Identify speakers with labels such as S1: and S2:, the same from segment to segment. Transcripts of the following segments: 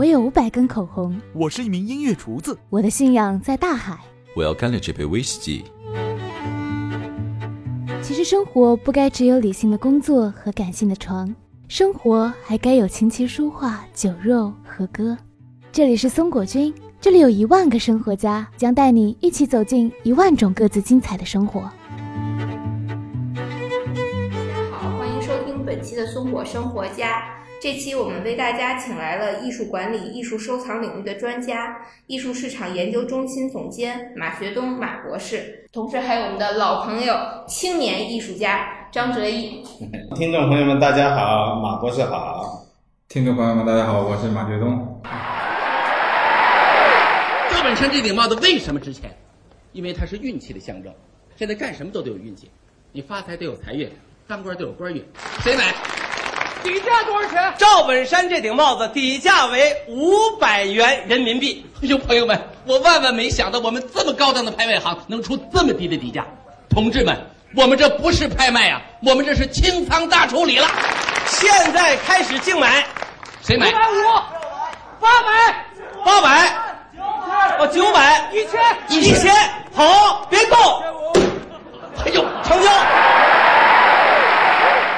S1: 我有五百根口红。
S2: 我是一名音乐厨子。
S1: 我的信仰在大海。
S3: 我要干了这杯威士忌。
S1: 其实生活不该只有理性的工作和感性的床，生活还该有琴棋书画、酒肉和歌。这里是松果君，这里有一万个生活家，将带你一起走进一万种各自精彩的生活。
S4: 大家好，欢迎收听本期的松果生活家。这期我们为大家请来了艺术管理、艺术收藏领域的专家，艺术市场研究中心总监马学东马博士，同时还有我们的老朋友、青年艺术家张哲一。
S5: 听众朋友们，大家好，马博士好。
S6: 听众朋友们，大家好，我是马学东。
S7: 赵本山这顶帽子为什么值钱？因为它是运气的象征。现在干什么都得有运气，你发财得有财运，当官得有官运。谁买？
S8: 底价多少钱？
S9: 赵本山这顶帽子底价为五百元人民币。
S7: 哎呦，朋友们，我万万没想到我们这么高档的拍卖行能出这么低的底价。同志们，我们这不是拍卖啊，我们这是清仓大处理了。
S9: 现在开始竞买，
S7: 谁买？
S8: 九百五，八百，
S9: 八百，哦，九百，
S8: 一千，
S9: 一千，好，别动。
S7: 哎呦，
S9: 成交。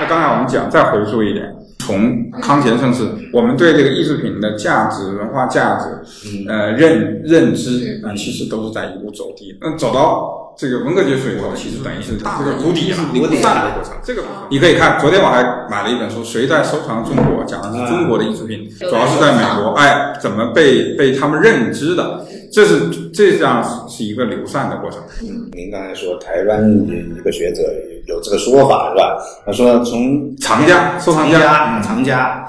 S6: 那刚才我们讲，再回溯一点，从康乾盛世，我们对这个艺术品的价值、文化价值，呃，认认知，啊，其实都是在一路走低。那走到这个文革结束以后，其实等于是这个谷底了，零散的过程。这个你可以看，昨天我还买了一本书《谁在收藏中国》，讲的是中国的艺术品，主要是在美国，哎，怎么被被他们认知的。这是这样是一个流散的过程。
S5: 嗯，您刚才说台湾一个学者有这个说法是吧？他说从
S6: 藏家、收藏
S5: 家、藏家，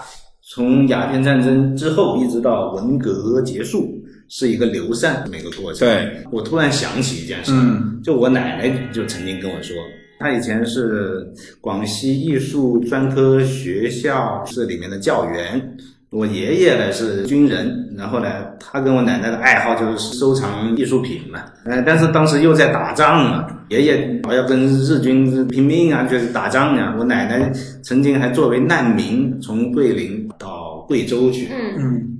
S5: 从鸦片战争之后一直到文革结束，是一个流散这么一个过程。
S6: 对，
S5: 我突然想起一件事，
S6: 嗯，
S5: 就我奶奶就曾经跟我说，她以前是广西艺术专科学校是里面的教员。我爷爷呢是军人，然后呢，他跟我奶奶的爱好就是收藏艺术品嘛。呃，但是当时又在打仗嘛，爷爷要跟日军拼命啊，就是打仗呀。我奶奶曾经还作为难民从桂林到贵州去。
S6: 嗯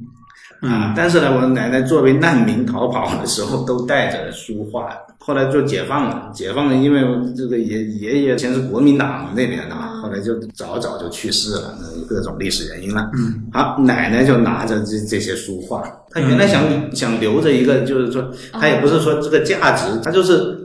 S5: 啊，但是呢，我奶奶作为难民逃跑的时候都带着书画。后来就解放了，解放了，因为这个爷爷爷以前是国民党那边的嘛，后来就早早就去世了，各种历史原因了。
S6: 嗯，
S5: 好，奶奶就拿着这这些书画，她原来想想留着一个，就是说，她也不是说这个价值，她就是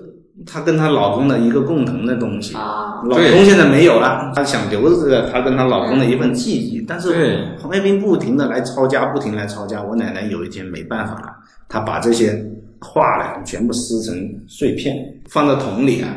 S5: 她跟她老公的一个共同的东西。老公现在没有了，她想留着这个她跟她老公的一份记忆。但是黄卫兵不停的来抄家，不停来抄家。我奶奶有一天没办法了，她把这些。画呢，全部撕成碎片，放在桶里啊，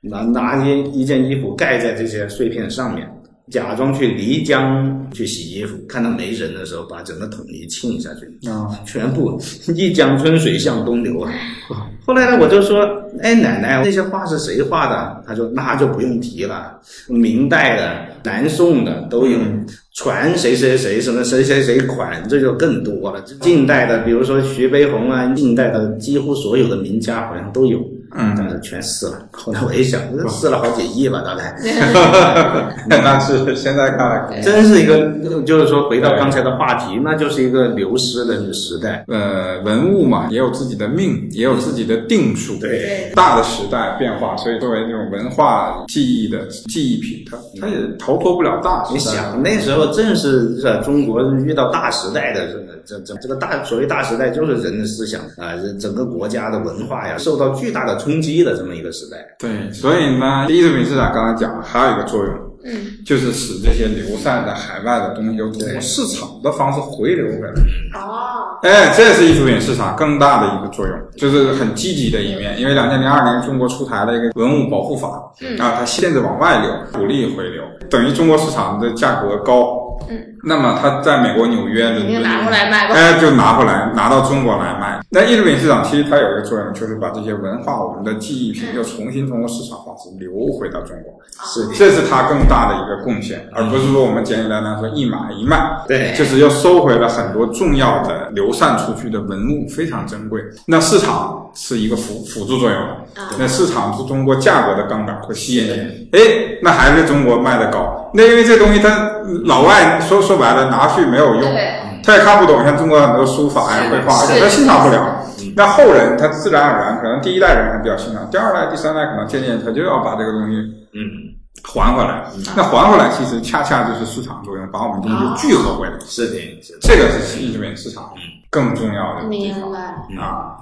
S5: 拿拿一一件衣服盖在这些碎片上面，假装去漓江去洗衣服，看到没人的时候，把整个桶一浸下去，
S6: 啊，
S5: 全部一江春水向东流啊。后来呢，我就说，哎，奶奶，那些画是谁画的？他说，那就不用提了，明代的、南宋的都有。传谁谁谁什么谁谁谁款，这就更多了。近代的，比如说徐悲鸿啊，近代的几乎所有的名家好像都有。
S6: 嗯，
S5: 但是全撕了。后来我一想，撕了好几亿吧，大概。
S6: 那是现在看来，
S5: 真是一个，就是说回到刚才的话题，那就是一个流失的时代。
S6: 呃，文物嘛，也有自己的命，也有自己的定数。
S5: 对，
S6: 大的时代变化，所以作为这种文化记忆的记忆品，它它也逃脱不了大时代。
S5: 你想那时候正是在中国遇到大时代的这这这个大所谓大时代，就是人的思想啊，人整个国家的文化呀，受到巨大的。冲击的这么一个时代，
S6: 对，所以呢，艺术品市场刚才讲了，还有一个作用，
S4: 嗯，
S6: 就是使这些流散在海外的东西，通过市场的方式回流回来。
S4: 哦，
S6: 哎，这是艺术品市场更大的一个作用，就是很积极的一面。因为两千零二年中国出台了一个文物保护法，
S4: 嗯，
S6: 啊，它限制往外流，鼓励回流，等于中国市场的价格高。
S4: 嗯，
S6: 那么他在美国纽约的，
S4: 拿回来卖吧，
S6: 哎，就拿回来，拿到中国来卖。那艺术品市场其实它有一个作用，就是把这些文化、我们的记忆品又重新通过市场化是流回到中国，
S5: 是，
S6: 这是它更大的一个贡献，而不是说我们简简单单说一买一卖，
S5: 对，
S6: 就是又收回了很多重要的流散出去的文物，非常珍贵。那市场是一个辅辅助作用，那市场是通过价格的杠杆和吸引力，哎，那还是中国卖的高。那因为这东西它老外说说白了拿去没有用，他也看不懂，像中国很多书法呀、绘画，他欣赏不了。那后人他自然而然，可能第一代人还比较欣赏，第二代、第三代可能渐渐他就要把这个东西嗯。还回来。那还回来其实恰恰就是市场作用，把我们东西聚合回来。
S5: 是的，
S6: 这个是艺术品市场更重要的地方。啊。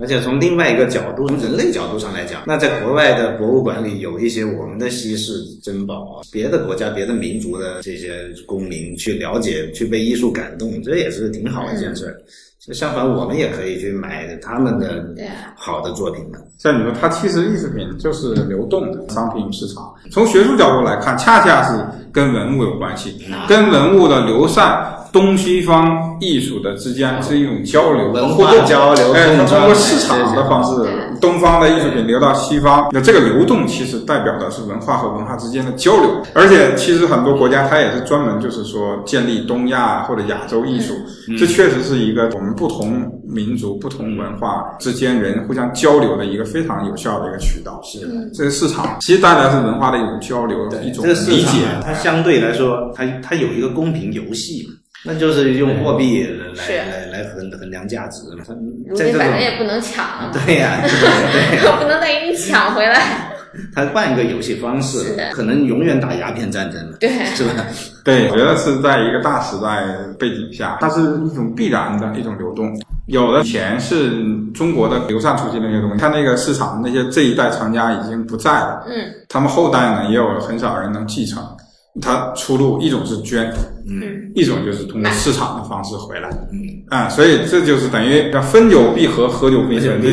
S5: 而且从另外一个角度，从人类角度上来讲，那在国外的博物馆里有一些我们的稀世珍宝，别的国家、别的民族的这些公民去了解、去被艺术感动，这也是挺好的一件事。相反，我们也可以去买他们的好的作品嘛。
S6: 像你说，它其实艺术品就是流动的商品市场。从学术角度来看，恰恰是跟文物有关系，跟文物的流散。东西方艺术的之间是一种交流、
S5: 文化交流，
S6: 哎，它通过市场的方式，东方的艺术品流到西方，那这个流动其实代表的是文化和文化之间的交流。而且，其实很多国家它也是专门就是说建立东亚或者亚洲艺术，这确实是一个我们不同民族、不同文化之间人互相交流的一个非常有效的一个渠道。
S5: 是
S6: 的，这个市场其实带来是文化的一种交流，一种理解。
S5: 它相对来说，它它有一个公平游戏。那就是用货币来来来衡衡量价值嘛。
S4: 如今反正也不能抢。
S5: 对呀，
S4: 不能再给你抢回来。
S5: 他换一个游戏方式，可能永远打鸦片战争了，
S4: 对，
S5: 是吧？
S6: 对，我觉得是在一个大时代背景下，它是一种必然的一种流动。有的钱是中国的流散出去那些东西，它那个市场那些这一代藏家已经不在了，嗯，他们后代呢也有很少人能继承。它出路一种是捐，嗯，一种就是通过市场的方式回来，嗯啊，所以这就是等于分久必合，合久必分，这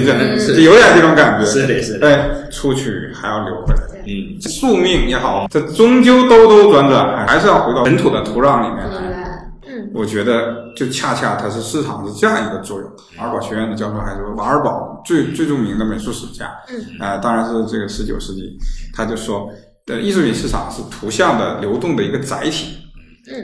S6: 这有点这种感觉，
S5: 是的，是
S6: 的，哎，出去还要留回来，嗯，宿命也好，这终究兜兜转转，还是要回到本土的土壤里面来。嗯，我觉得就恰恰它是市场是这样一个作用。瓦尔堡学院的教授还说，瓦尔堡最最著名的美术史家，嗯，啊，当然是这个十九世纪，他就说。的艺术品市场是图像的流动的一个载体，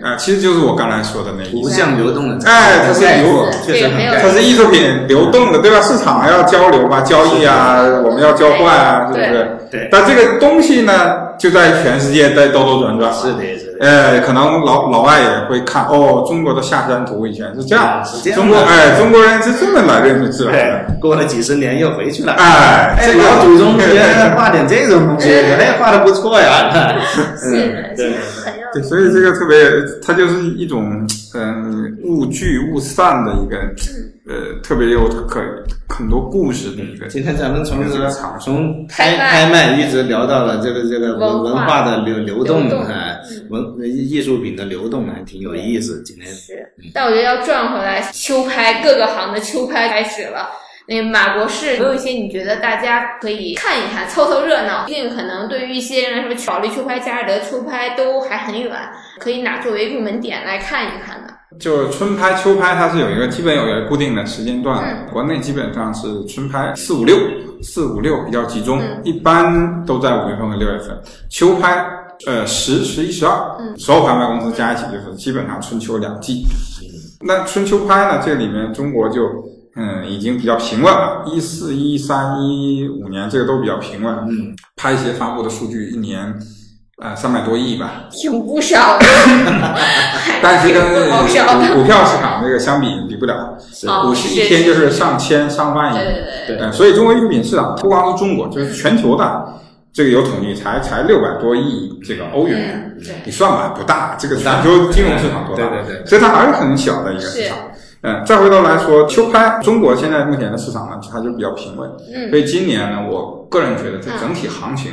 S6: 啊，其实就是我刚才说的那
S5: 图像流动的，
S6: 哎，它是流，确实它是艺术品流动的，对吧？市场要交流吧，交易啊，我们要交换啊，是不是？
S5: 对。
S6: 但这个东西呢，就在全世界在兜兜转转，
S5: 是的。
S6: 哎，可能老老外也会看哦，中国的下山图以前是这样，
S5: 是这样。
S6: 中国哎，中国人是这么来认识自然的。
S5: 过了几十年又回去了。
S6: 哎，
S5: 哎，老祖宗画点这种东西，哎，画的不错呀。
S4: 是，对，
S6: 对，所以这个特别，它就是一种嗯，物聚物散的一个。呃，特别有可很多故事的一个。
S5: 今天咱们从这个从拍拍卖一直聊到了这个这个文文化的流流动啊，文艺术品的流动还挺有意思。今天
S4: 是，但我觉得要转回来，秋拍各个行的秋拍开始了。那马博士有一些你觉得大家可以看一看，凑凑热闹。毕竟可能对于一些人来说，保利秋拍、加尔德秋拍都还很远，可以拿作为入门点来看一看呢。
S6: 就是春拍、秋拍，它是有一个基本有一个固定的时间段。国内基本上是春拍四五六，四五六比较集中，一般都在五月份和六月份。秋拍，呃，十、十一、十二，所有拍卖公司加一起就是基本上春秋两季。那春秋拍呢，这里面中国就嗯已经比较平稳了，一四、一三、一五年这个都比较平稳。嗯，拍协发布的数据一年。呃，三百多亿吧，
S4: 挺不少的，
S6: 但是跟 股股票市场这个相比，比不了。股市一天就是上千上万亿，
S4: 对对对。
S6: 所以中国艺术品市场不光是中国，就是全球的，这个有统计才才六百多亿这个欧元，你算吧，不大。这个全球金融市场多大？
S5: 对对对。
S6: 所以它还是很小的一个市场。嗯，再回头来说，秋拍，中国现在目前的市场呢，它就比较平稳。嗯。所以今年呢，我个人觉得这整体行情。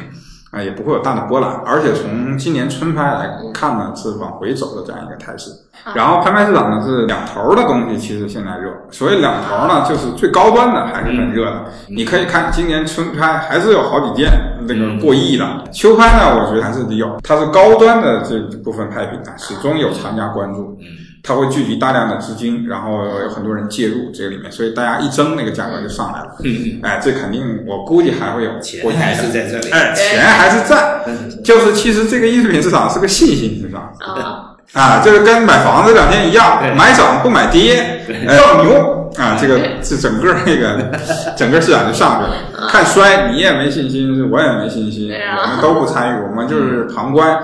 S6: 啊，也不会有大的波澜，而且从今年春拍来看呢，是往回走的这样一个态势。然后拍卖市场呢是两头的东西，其实现在热。所谓两头呢，就是最高端的还是很热的。你可以看今年春拍还是有好几件那个过亿的。秋拍呢，我觉得还是得有，它是高端的这部分拍品呢，始终有藏家关注。它会聚集大量的资金，然后有很多人介入这个里面，所以大家一争，那个价格就上来了。嗯，哎，这肯定，我估计还会有
S5: 钱还是在这里。
S6: 哎，钱。还是在，就是其实这个艺术品市场是个信心市场。啊，啊，就是跟买房子两天一样，买涨不买跌，要牛啊，这个这整个那个 整个市场就上去了。看衰，你也没信心，我也没信心，我们都不参与，我们就是旁观。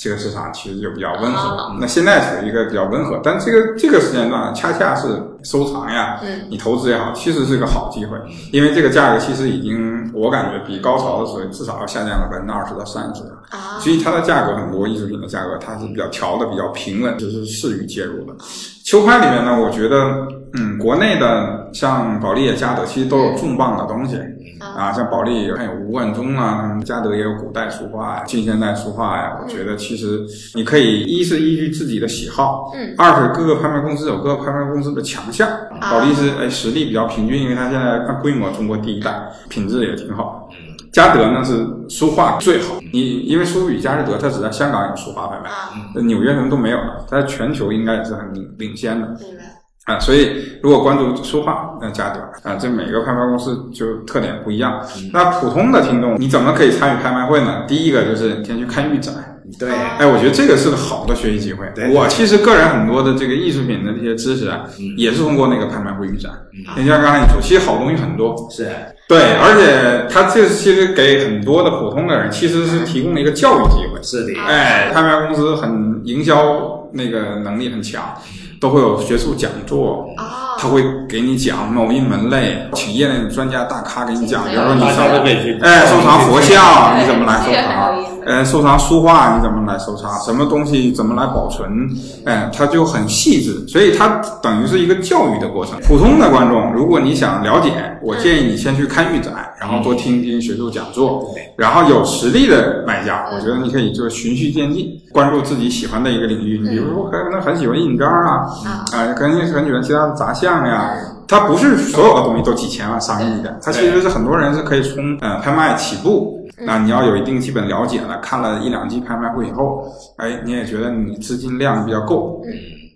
S6: 这个市场其实就比较温和。那现在属于一个比较温和，但这个这个时间段恰恰是收藏呀，你投资也好，其实是个好机会，因为这个价格其实已经我感觉比高潮的时候至少要下降了百分之二十到三十。所以它的价格很多艺术品的价格它是比较调的比较平稳，就是适于介入的。秋拍里面呢，我觉得，嗯，国内的像保利、嘉德，其实都有重磅的东西啊，像保利还有吴冠中啊，嘉德也有古代书画呀、近现代书画呀。我觉得其实你可以一是依据自己的喜好，嗯，二是各个拍卖公司有各个拍卖公司的强项。保利是哎实力比较平均，因为它现在按规模中国第一大，品质也挺好。嘉德呢是书画最好，你因为苏富比、佳士得它只在香港有书画拍卖，纽约什么都没有了，它在全球应该也是很领领先的。啊，所以如果关注书画，那加点啊，这每个拍卖公司就特点不一样。那普通的听众，你怎么可以参与拍卖会呢？第一个就是先去看预展。
S5: 对，
S6: 哎，我觉得这个是个好的学习机会。我其实个人很多的这个艺术品的这些知识啊，也是通过那个拍卖会预展。你像刚才你说，其实好东西很多。
S5: 是。
S6: 对，而且它这其实给很多的普通的人，其实是提供了一个教育机会。
S5: 是的。
S6: 哎，拍卖公司很营销那个能力很强。都会有学术讲座，他会给你讲某一门类，请业内的专家大咖给你讲，比如说你收哎收藏佛像你怎么来收藏，呃收藏书画你怎么来收藏，什么东西怎么来保存，哎它就很细致，所以它等于是一个教育的过程。普通的观众，如果你想了解，我建议你先去看预展，然后多听听学术讲座，然后有实力的买家，我觉得你可以就是循序渐进，关注自己喜欢的一个领域，你比如说可能很喜欢印章啊。啊，肯定是很喜欢其他的杂项呀。它不是所有的东西都几千万、上亿的。它其实是很多人是可以从呃拍卖起步。那你要有一定基本了解了，看了一两季拍卖会以后，哎，你也觉得你资金量比较够，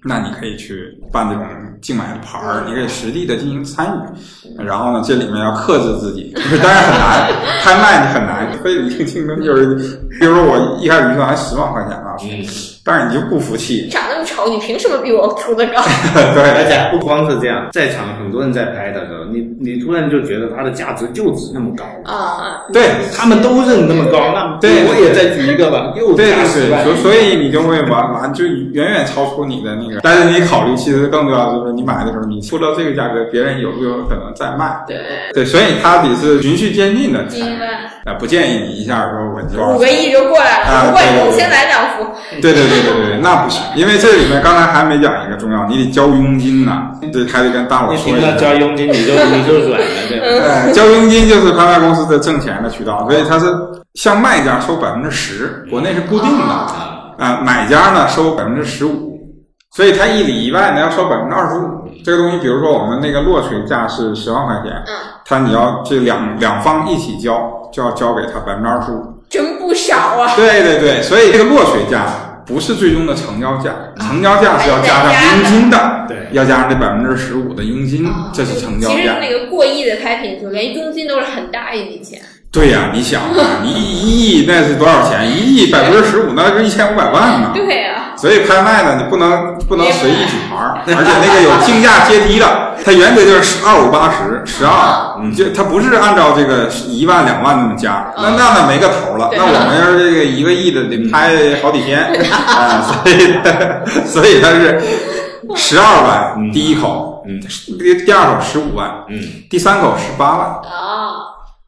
S6: 那你可以去办这种竞买的牌儿，你可以实地的进行参与。然后呢，这里面要克制自己，当然很难，拍卖你很难，非得一定竞争就是，比如说我一开始预算还十万块钱呢。但是你就不服气，
S4: 长那么丑，你凭什么比我出的高？
S6: 对，
S5: 而且不光是这样，在场很多人在拍的时候，你你突然就觉得它的价值就值那么高
S4: 啊！
S6: 对，
S5: 他们都认那么高，那
S6: 对，
S5: 我也再举一个吧，又加十万，
S6: 所所以你就会完完就远远超出你的那个。但是你考虑，其实更重要的是，你买的时候你出到这个价格，别人有没有可能再卖？
S4: 对
S6: 对，所以它得是循序渐进的。啊，不建议你一下说我就
S4: 五个亿就过来了，五个亿先来两幅。
S6: 对对对。对对对，那不行，因为这里面刚才还没讲一个重要，你得交佣金呢，这，还得跟大伙说一下。
S5: 交佣金，你就你就软了，对
S6: 吧？交佣金就是拍卖公司的挣钱的渠道，所以它是向卖家收百分之十，国内是固定的啊，买家呢收百分之十五，所以他一里一外呢要收百分之二十五。这个东西，比如说我们那个落锤价是十万块钱，嗯，他你要这两两方一起交，就要交给他百分之二十五，
S4: 真不少啊！
S6: 对对对，所以这个落锤价。不是最终的成交价，成交价是要加上佣金的，
S5: 对，
S6: 要加上这百分之十五的佣金，这是成交价。其
S4: 实那个过亿的拍品，就连佣金都是很大一笔钱。
S6: 对呀，你想啊，你一亿那是多少钱？一亿百分之十五，那是一千五百万呢。
S4: 对呀。
S6: 所以拍卖呢，你不能不能随意举牌，而且那个有竞价阶梯的，它原则就是十二五八十，十二，嗯，就它不是按照这个一万两万那么加，那那那没个头了。那我们要是这个一个亿的，得拍好几天 啊，所以所以它是十二万第一口，嗯，第第二口十五万，嗯，第三口十八万，
S4: 啊。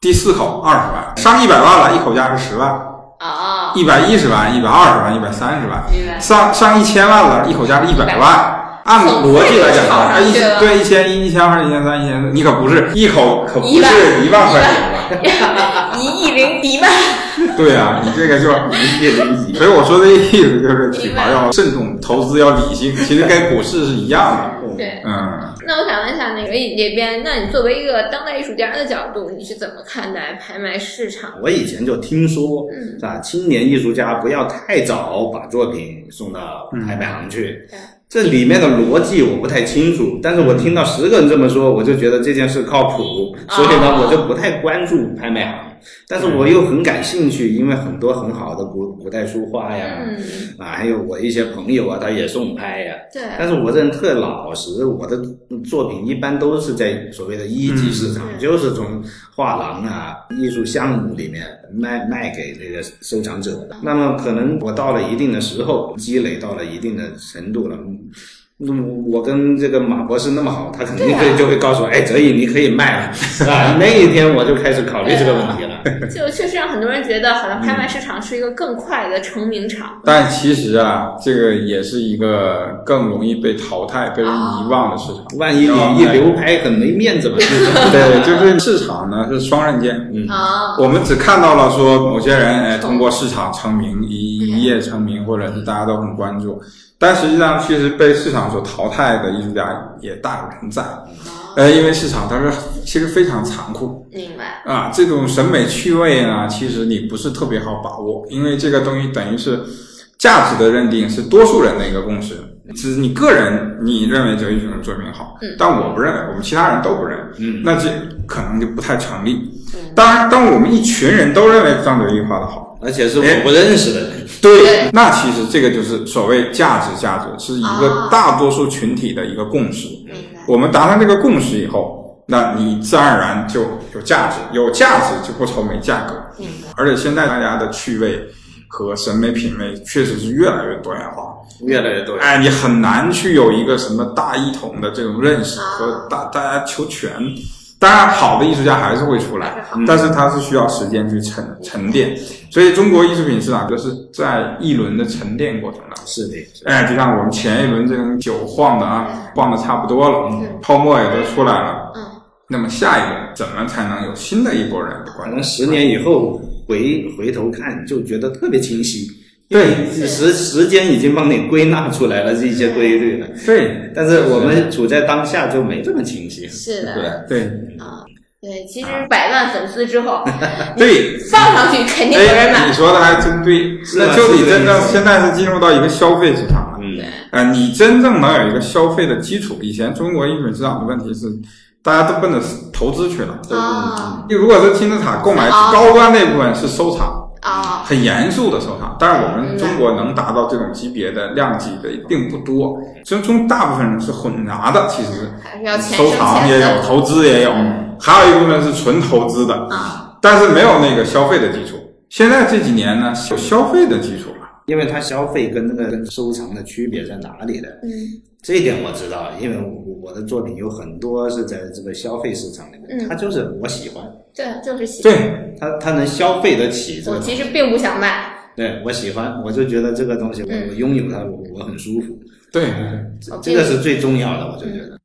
S6: 第四口二十万，上一百万了，一口价是十万
S4: 啊，
S6: 一百一十万，一百二十万，一百三十万，上上一千万了，一口价是一百万。按逻辑来讲啊，一对一千一、一千二、一千三、一千四，你可不是一口，可不是一万块钱
S4: 吧？一亿零一万。
S6: 对啊，你这个就一亿零一。所以我说的意思就是，品牌要慎重，投资要理性，其实跟股市是一样
S4: 的。对，
S6: 嗯。
S4: 那我想问一下，那个这边，那你作为一个当代艺术家的角度，你是怎么看待拍卖市场？
S5: 我以前就听说，是吧？青年艺术家不要太早把作品送到拍卖行去。这里面的逻辑我不太清楚，但是我听到十个人这么说，我就觉得这件事靠谱，所以呢，我就不太关注拍卖行。但是我又很感兴趣，因为很多很好的古古代书画呀，
S4: 嗯
S5: 啊，还有我一些朋友啊，他也送拍呀。
S4: 对。
S5: 但是我这人特老实，我的作品一般都是在所谓的一级市场，就是从画廊啊、艺术项目里面卖卖给这个收藏者的。那么可能我到了一定的时候，积累到了一定的程度了。那么我跟这个马博士那么好，他肯定会就会告诉我，哎，哲毅你可以卖了，是 吧？那一天我就开始考虑这个问题了。
S4: 就确实让很多人觉得，好像拍卖市场是一个更快的成名场。
S6: 但其实啊，这个也是一个更容易被淘汰、被人遗忘的市场。
S5: 万一你一流拍，很没面子嘛。
S6: 对，就是市场呢是双刃剑。
S4: 嗯啊，
S6: 我们只看到了说某些人哎通过市场成名，一一夜成名，或者是大家都很关注。但实际上，其实被市场所淘汰的艺术家也大有人在，呃，因为市场它是其实非常残酷，
S4: 明白
S6: 啊，这种审美趣味呢，其实你不是特别好把握，因为这个东西等于是价值的认定是多数人的一个共识，只是你个人你认为这一种作品好，但我不认为，我们其他人都不认，
S5: 嗯，
S6: 那这可能就不太成立。当然，当我们一群人都认为张德义画的好，
S5: 而且是我不认识的人。
S6: 对，那其实这个就是所谓价值，价值是一个大多数群体的一个共识。我们达成这个共识以后，那你自然而然就有价值，有价值就不愁没价格。而且现在大家的趣味和审美品味确实是越来越多元化，
S5: 越来越多。
S6: 哎，你很难去有一个什么大一统的这种认识和大大家求全。当然，好的艺术家还是会出来，但是他是需要时间去沉沉淀。所以，中国艺术品市场就是在一轮的沉淀过程当中。
S5: 是的，
S6: 哎，就像我们前一轮这种酒晃的啊，晃的差不多了，泡沫也都出来了。
S4: 嗯。
S6: 那么下一轮怎么才能有新的一波人？
S5: 可能十年以后回回头看，就觉得特别清晰。
S6: 对，
S5: 时时间已经帮你归纳出来了这些规律了。
S6: 对，
S5: 但是我们处在当下就没这么清晰。
S4: 是的，
S6: 对
S4: 啊，对，其实百万粉丝之后，
S6: 对，
S4: 放上去肯定有人买。
S6: 你说的还真对，那就你真正现在是进入到一个消费市场了。
S5: 嗯，
S6: 呃，你真正能有一个消费的基础。以前中国艺术市场的问题是，大家都奔着投资去了。
S4: 啊，
S6: 你如果是金字塔购买高端那部分是收藏。
S4: 啊，
S6: 很严肃的收藏，但是我们中国能达到这种级别的量级的并不多，其中大部分人是混杂的，其实收藏也有，投资也有，还有一部分是纯投资的，
S4: 啊，
S6: 但是没有那个消费的基础。现在这几年呢，有消费的基础了，
S5: 因为它消费跟那个跟收藏的区别在哪里的？
S4: 嗯，
S5: 这一点我知道，因为我我的作品有很多是在这个消费市场里面，它就是我喜欢。
S4: 对，就是喜欢。
S6: 对，
S5: 他他能消费得起这个。
S4: 我其实并不想卖。
S5: 对，我喜欢，我就觉得这个东西，我我拥有它，我我很舒服。
S6: 对，
S5: 这个是最重要的，我就觉得。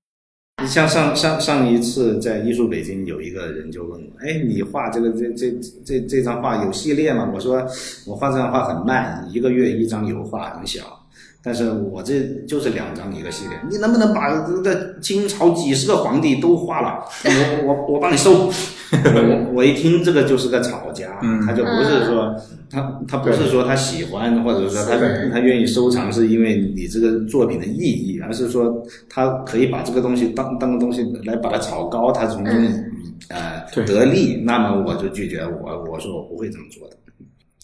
S5: 你像上上上一次在艺术北京，有一个人就问我，哎，你画这个这这这这张画有系列吗？我说我画这张画很慢，一个月一张油画，很小。但是我这就是两张一个系列，你能不能把这清朝几十个皇帝都画了？我我我帮你收。我我一听这个就是个吵架，他就不是说他他不是说他喜欢，或者说他他愿意收藏，是因为你这个作品的意义，而是说他可以把这个东西当当个东西来把它炒高，他从中呃得利。那么我就拒绝，我我说我不会这么做的。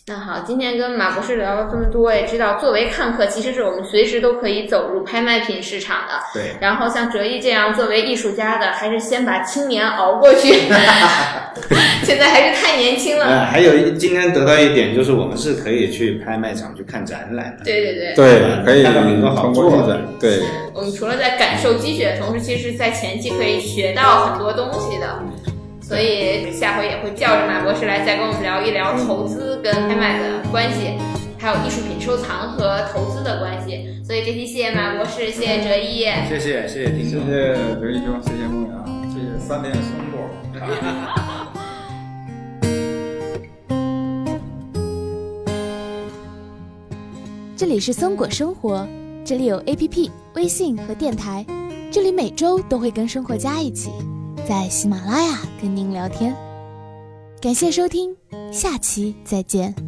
S4: 那好，今天跟马博士聊了这么多，也知道作为看客，其实是我们随时都可以走入拍卖品市场的。
S5: 对。
S4: 然后像哲毅这样作为艺术家的，还是先把青年熬过去。现在还是太年轻了。
S5: 呃，还有今天得到一点就是，我们是可以去拍卖场去看展览的。
S4: 对对对。
S6: 对，可以
S5: 看到很多好作品。
S6: 对。
S4: 我们除了在感受积雪的同时，其实在前期可以学到很多东西的。所以下回也会叫着马博士来再跟我们聊一聊投资跟拍卖的关系，还有艺术品收藏和投资的关系。所以这期谢谢马博士，谢谢哲毅，
S5: 谢谢谢谢听众，
S6: 谢谢哲毅兄，谢谢梦阳，谢谢三连松果。
S1: 这里是松果生活，这里有 APP、微信和电台，这里每周都会跟生活家一起。在喜马拉雅跟您聊天，感谢收听，下期再见。